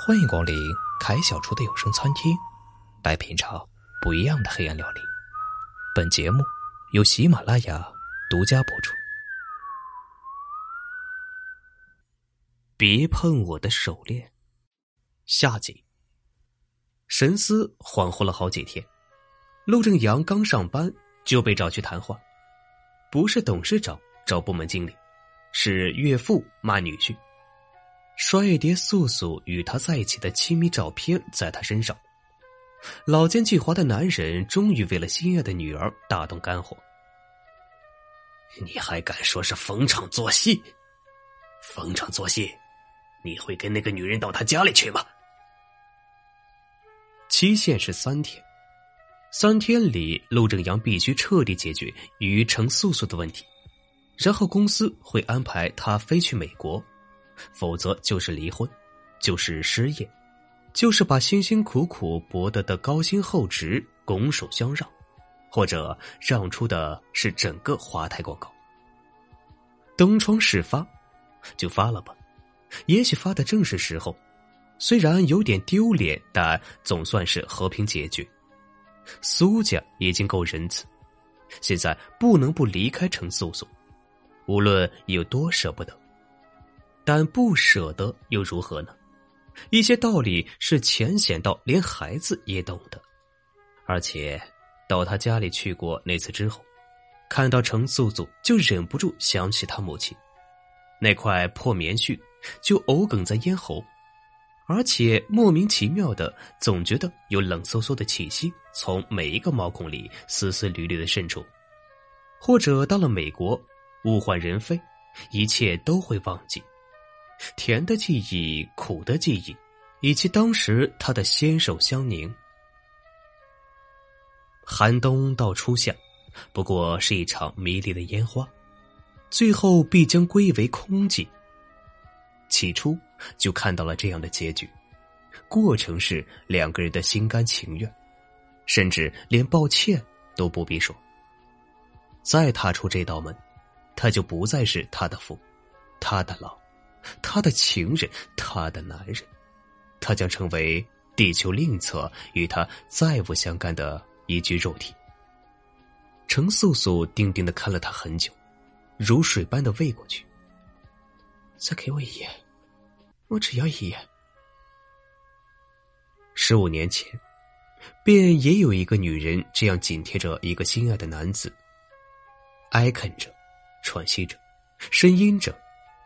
欢迎光临凯小厨的有声餐厅，来品尝不一样的黑暗料理。本节目由喜马拉雅独家播出。别碰我的手链。下集。神思恍惚了好几天，陆正阳刚上班就被找去谈话，不是董事长找部门经理，是岳父骂女婿。衰爹素素与他在一起的亲密照片在他身上，老奸巨猾的男人终于为了心爱的女儿大动肝火。你还敢说是逢场作戏？逢场作戏，你会跟那个女人到他家里去吗？期限是三天，三天里陆正阳必须彻底解决与程素素的问题，然后公司会安排他飞去美国。否则就是离婚，就是失业，就是把辛辛苦苦博得的高薪厚职拱手相让，或者让出的是整个华泰广告。东窗事发，就发了吧，也许发的正是时候。虽然有点丢脸，但总算是和平解决。苏家已经够仁慈，现在不能不离开程素素，无论有多舍不得。但不舍得又如何呢？一些道理是浅显到连孩子也懂的。而且到他家里去过那次之后，看到程素素就忍不住想起他母亲，那块破棉絮就偶哽在咽喉，而且莫名其妙的总觉得有冷飕飕的气息从每一个毛孔里丝丝缕缕的渗出。或者到了美国，物换人非，一切都会忘记。甜的记忆，苦的记忆，以及当时他的纤手相凝。寒冬到初夏，不过是一场迷离的烟花，最后必将归为空寂。起初就看到了这样的结局，过程是两个人的心甘情愿，甚至连抱歉都不必说。再踏出这道门，他就不再是他的父，他的老。他的情人，他的男人，他将成为地球另一侧与他再无相干的一具肉体。程素素定定的看了他很久，如水般的喂过去。再给我一眼，我只要一眼。十五年前，便也有一个女人这样紧贴着一个心爱的男子，哀恳着，喘息着，呻吟着。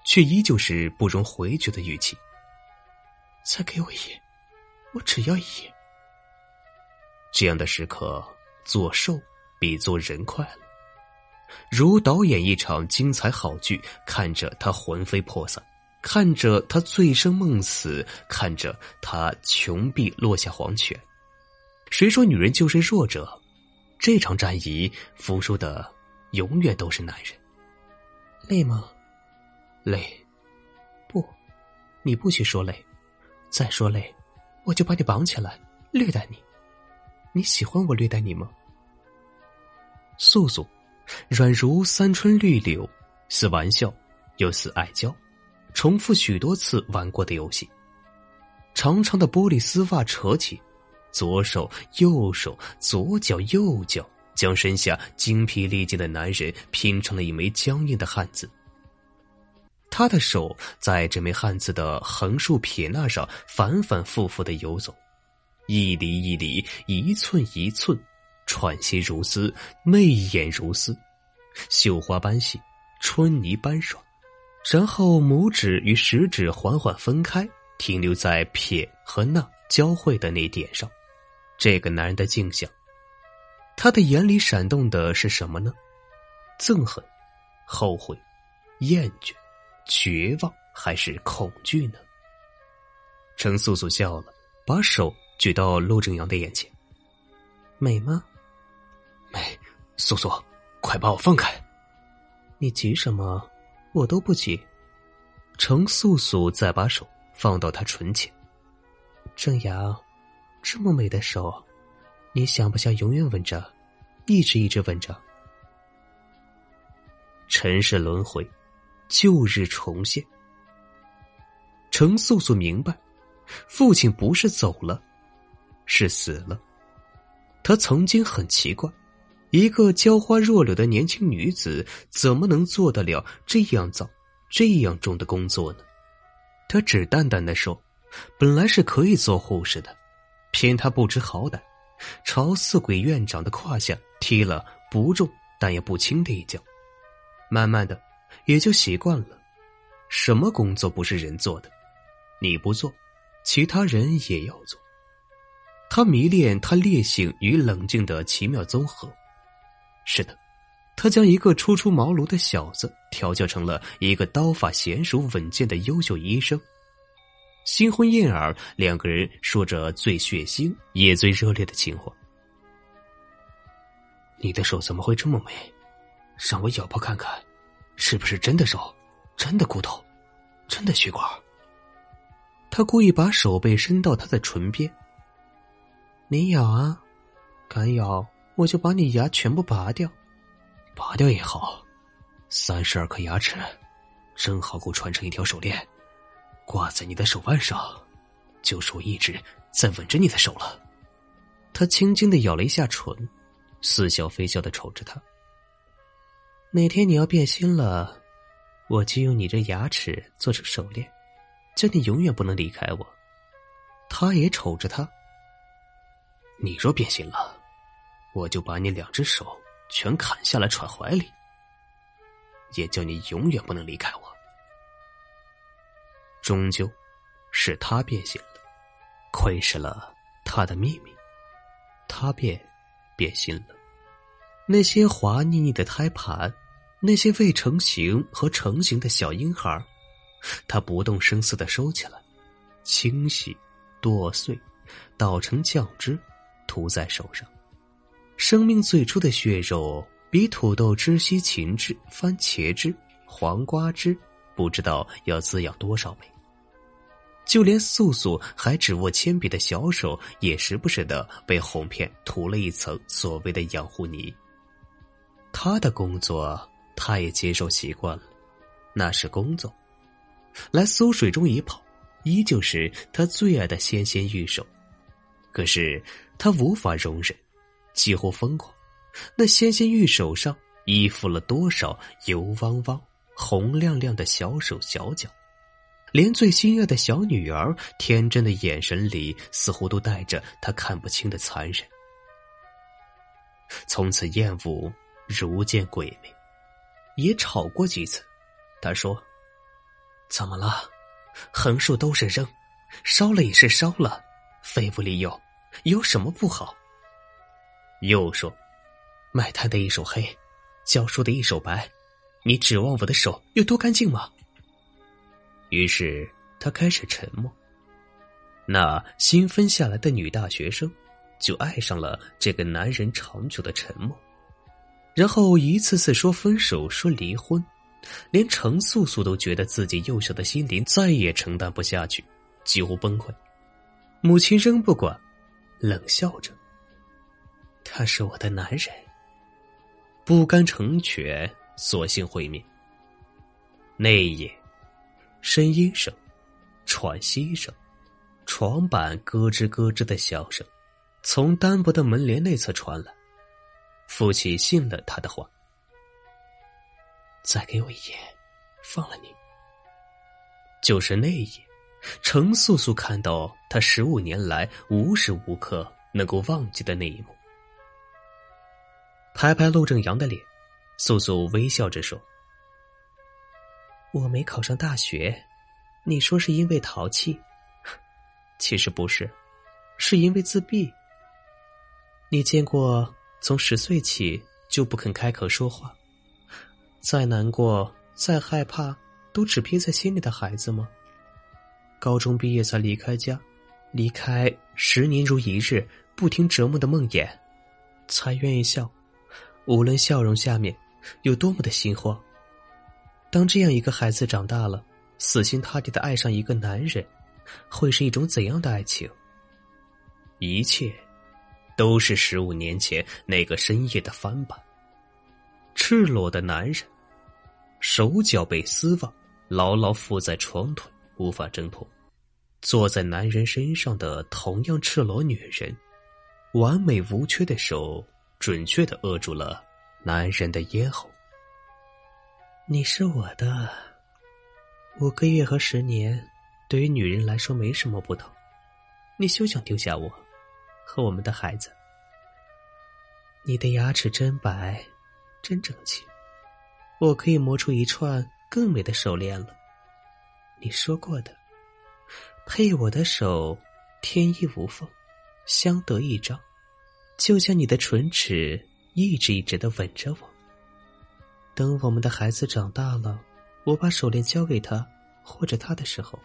却依旧是不容回绝的语气。再给我一眼，我只要一眼。这样的时刻，做兽比做人快乐。如导演一场精彩好剧，看着他魂飞魄散，看着他醉生梦死，看着他穷毙落下黄泉。谁说女人就是弱者？这场战役，服输的永远都是男人。累吗？累，不，你不许说累，再说累，我就把你绑起来虐待你。你喜欢我虐待你吗？素素，软如三春绿柳，似玩笑又似爱娇，重复许多次玩过的游戏。长长的玻璃丝袜扯起，左手右手，左脚右脚，将身下精疲力尽的男人拼成了一枚僵硬的汉子。他的手在这枚汉字的横竖撇捺上反反复复的游走，一厘一厘，一寸一寸，喘息如丝，媚眼如丝，绣花般细，春泥般软。然后拇指与食指缓缓分开，停留在撇和捺交汇的那点上。这个男人的镜像，他的眼里闪动的是什么呢？憎恨、后悔、厌倦。绝望还是恐惧呢？程素素笑了，把手举到陆正阳的眼前。美吗？美。素素，快把我放开！你急什么？我都不急。程素素再把手放到他唇前。正阳，这么美的手，你想不想永远吻着，一直一直吻着？尘世轮回。旧日重现，程素素明白，父亲不是走了，是死了。他曾经很奇怪，一个娇花弱柳的年轻女子怎么能做得了这样脏、这样重的工作呢？他只淡淡的说：“本来是可以做护士的，偏他不知好歹，朝四鬼院长的胯下踢了不重但也不轻的一脚。慢慢的，也就习惯了。什么工作不是人做的？你不做，其他人也要做。”他迷恋他烈性与冷静的奇妙综合。是的，他将一个初出茅庐的小子调教成了一个刀法娴熟、稳健的优秀医生。新婚燕尔，两个人说着最血腥也最热烈的情话。你的手怎么会这么美？让我咬破看看，是不是真的手、真的骨头、真的血管？他故意把手背伸到他的唇边。你咬啊，敢咬我就把你牙全部拔掉，拔掉也好。三十二颗牙齿，正好够串成一条手链，挂在你的手腕上，就是我一直在吻着你的手了。他轻轻的咬了一下唇，似笑非笑的瞅着他。哪天你要变心了，我就用你这牙齿做成手链，叫你永远不能离开我。他也瞅着他。你若变心了，我就把你两只手全砍下来揣怀里，也叫你永远不能离开我。终究，是他变心了，窥视了他的秘密，他便变心了。那些滑腻腻的胎盘，那些未成型和成型的小婴孩，他不动声色的收起来，清洗、剁碎，捣成酱汁。涂在手上，生命最初的血肉比土豆汁、西芹汁、番茄汁、黄瓜汁，不知道要滋养多少倍。就连素素还只握铅笔的小手，也时不时的被哄骗涂了一层所谓的养护泥。他的工作，他也接受习惯了，那是工作。来苏水中一泡，依旧是他最爱的纤纤玉手。可是他无法容忍，几乎疯狂。那纤纤玉手上依附了多少油汪汪、红亮亮的小手小脚，连最心爱的小女儿天真的眼神里，似乎都带着他看不清的残忍。从此厌恶如见鬼魅，也吵过几次。他说：“怎么了？横竖都是扔，烧了也是烧了。”废物利用，有什么不好？又说，卖炭的一手黑，教书的一手白，你指望我的手有多干净吗？于是他开始沉默。那新分下来的女大学生，就爱上了这个男人长久的沉默，然后一次次说分手，说离婚，连程素素都觉得自己幼小的心灵再也承担不下去，几乎崩溃。母亲仍不管，冷笑着。他是我的男人，不甘成全，索性毁灭。那一夜，呻吟声、喘息声、床板咯吱咯吱的笑声，从单薄的门帘内侧传来。父亲信了他的话，再给我一夜，放了你。就是那一夜。程素素看到他十五年来无时无刻能够忘记的那一幕，拍拍陆正阳的脸，素素微笑着说：“我没考上大学，你说是因为淘气，其实不是，是因为自闭。你见过从十岁起就不肯开口说话，再难过、再害怕都只憋在心里的孩子吗？”高中毕业才离开家，离开十年如一日不停折磨的梦魇，才愿意笑。无论笑容下面有多么的心慌。当这样一个孩子长大了，死心塌地的爱上一个男人，会是一种怎样的爱情？一切，都是十五年前那个深夜的翻版。赤裸的男人，手脚被丝袜牢牢缚在床腿。无法挣脱，坐在男人身上的同样赤裸女人，完美无缺的手准确的扼住了男人的咽喉。你是我的，五个月和十年，对于女人来说没什么不同。你休想丢下我和我们的孩子。你的牙齿真白，真整齐，我可以磨出一串更美的手链了。你说过的，配我的手，天衣无缝，相得益彰，就像你的唇齿一直一直的吻着我。等我们的孩子长大了，我把手链交给他或者他的时候，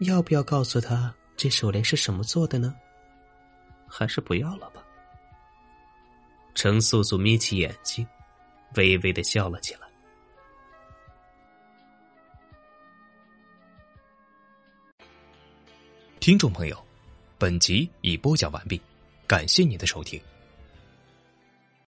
要不要告诉他这手链是什么做的呢？还是不要了吧？程素素眯起眼睛，微微的笑了起来。听众朋友，本集已播讲完毕，感谢您的收听。